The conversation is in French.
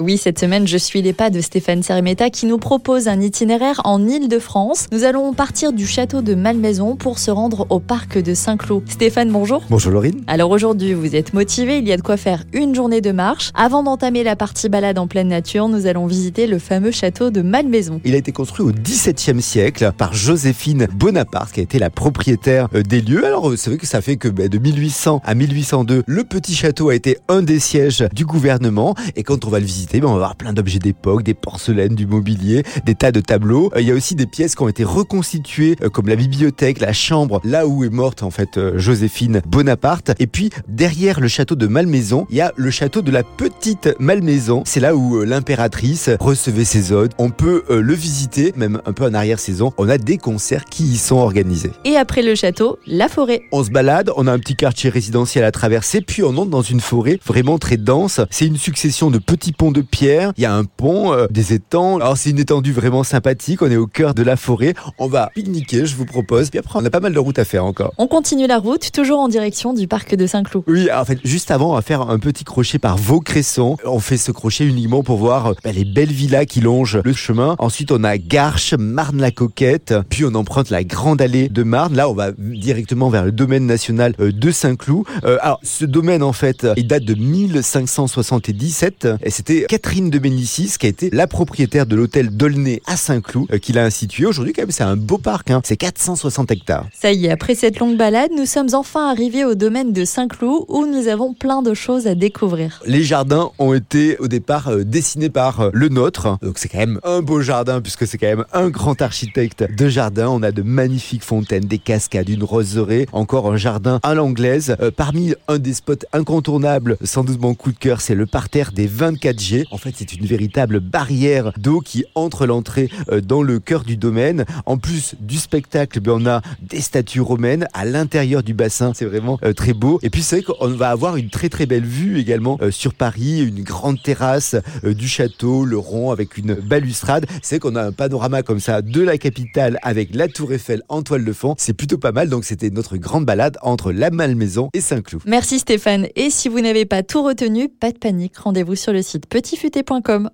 Oui, cette semaine, je suis les pas de Stéphane Sermeta qui nous propose un itinéraire en Île-de-France. Nous allons partir du château de Malmaison pour se rendre au parc de Saint-Cloud. Stéphane, bonjour. Bonjour Laurine. Alors aujourd'hui, vous êtes motivé, il y a de quoi faire une journée de marche. Avant d'entamer la partie balade en pleine nature, nous allons visiter le fameux château de Malmaison. Il a été construit au XVIIe siècle par Joséphine Bonaparte, qui a été la propriétaire euh, des lieux. Alors, c'est vrai que ça fait que bah, de 1800 à 1802, le petit château a été un des sièges du gouvernement. Et quand on va le visiter, on va voir plein d'objets d'époque, des porcelaines, du mobilier, des tas de tableaux. Euh, il y a aussi des pièces qui ont été reconstituées, euh, comme la bibliothèque, la chambre, là où est morte en fait euh, Joséphine Bonaparte. Et puis derrière le château de Malmaison, il y a le château de la petite Malmaison. C'est là où l'impératrice recevait ses hôtes. On peut le visiter, même un peu en arrière-saison. On a des concerts qui y sont organisés. Et après le château, la forêt. On se balade, on a un petit quartier résidentiel à traverser, puis on entre dans une forêt vraiment très dense. C'est une succession de petits ponts de pierre, il y a un pont, euh, des étangs. Alors c'est une étendue vraiment sympathique, on est au cœur de la forêt. On va pique-niquer, je vous propose. Puis après, on a pas mal de routes à faire encore. On continue la route, toujours en direction du parc de Saint-Cloud. Oui, en fait, juste avant, on va faire un petit crochet par Vaucresson. On fait ce crochet uniquement pour voir euh, bah, les belles villas qui longent le chemin. Ensuite, on a Garches, Marne-la-Coquette. Puis on emprunte la grande allée de Marne. Là, on va directement vers le domaine national euh, de Saint-Cloud. alors, ce domaine, en fait, il date de 1577 et c'était Catherine de Ménicis, qui a été la propriétaire de l'hôtel Dolnay à Saint-Cloud, euh, qu'il a institué. Aujourd'hui, quand même, c'est un beau parc. Hein. C'est 460 hectares. Ça y est, après cette longue balade, nous sommes enfin arrivés au domaine de Saint-Cloud où nous avons plein de choses à découvrir. Les jardins ont été au départ euh, dessinés par euh, le nôtre. Donc c'est quand même un beau jardin puisque c'est quand même un grand architecte de jardin. On a de magnifiques fontaines, des cascades, une roseraie, encore un jardin à l'anglaise. parmi un des spots incontournables, sans doute mon coup de cœur, c'est le parterre des 24G. En fait, c'est une véritable barrière d'eau qui entre l'entrée euh, dans le cœur du domaine. En plus du spectacle, ben, on a des statues romaines à l'intérieur du bassin. C'est vraiment euh, très beau. Et puis, c'est vrai qu'on va avoir une très très belle vue également euh, sur Paris, une grande terrasse du château, le rond avec une balustrade. C'est qu'on a un panorama comme ça de la capitale avec la Tour Eiffel en toile de fond. C'est plutôt pas mal. Donc, c'était notre grande balade entre la Malmaison et Saint-Cloud. Merci Stéphane. Et si vous n'avez pas tout retenu, pas de panique. Rendez-vous sur le site petit futé.com.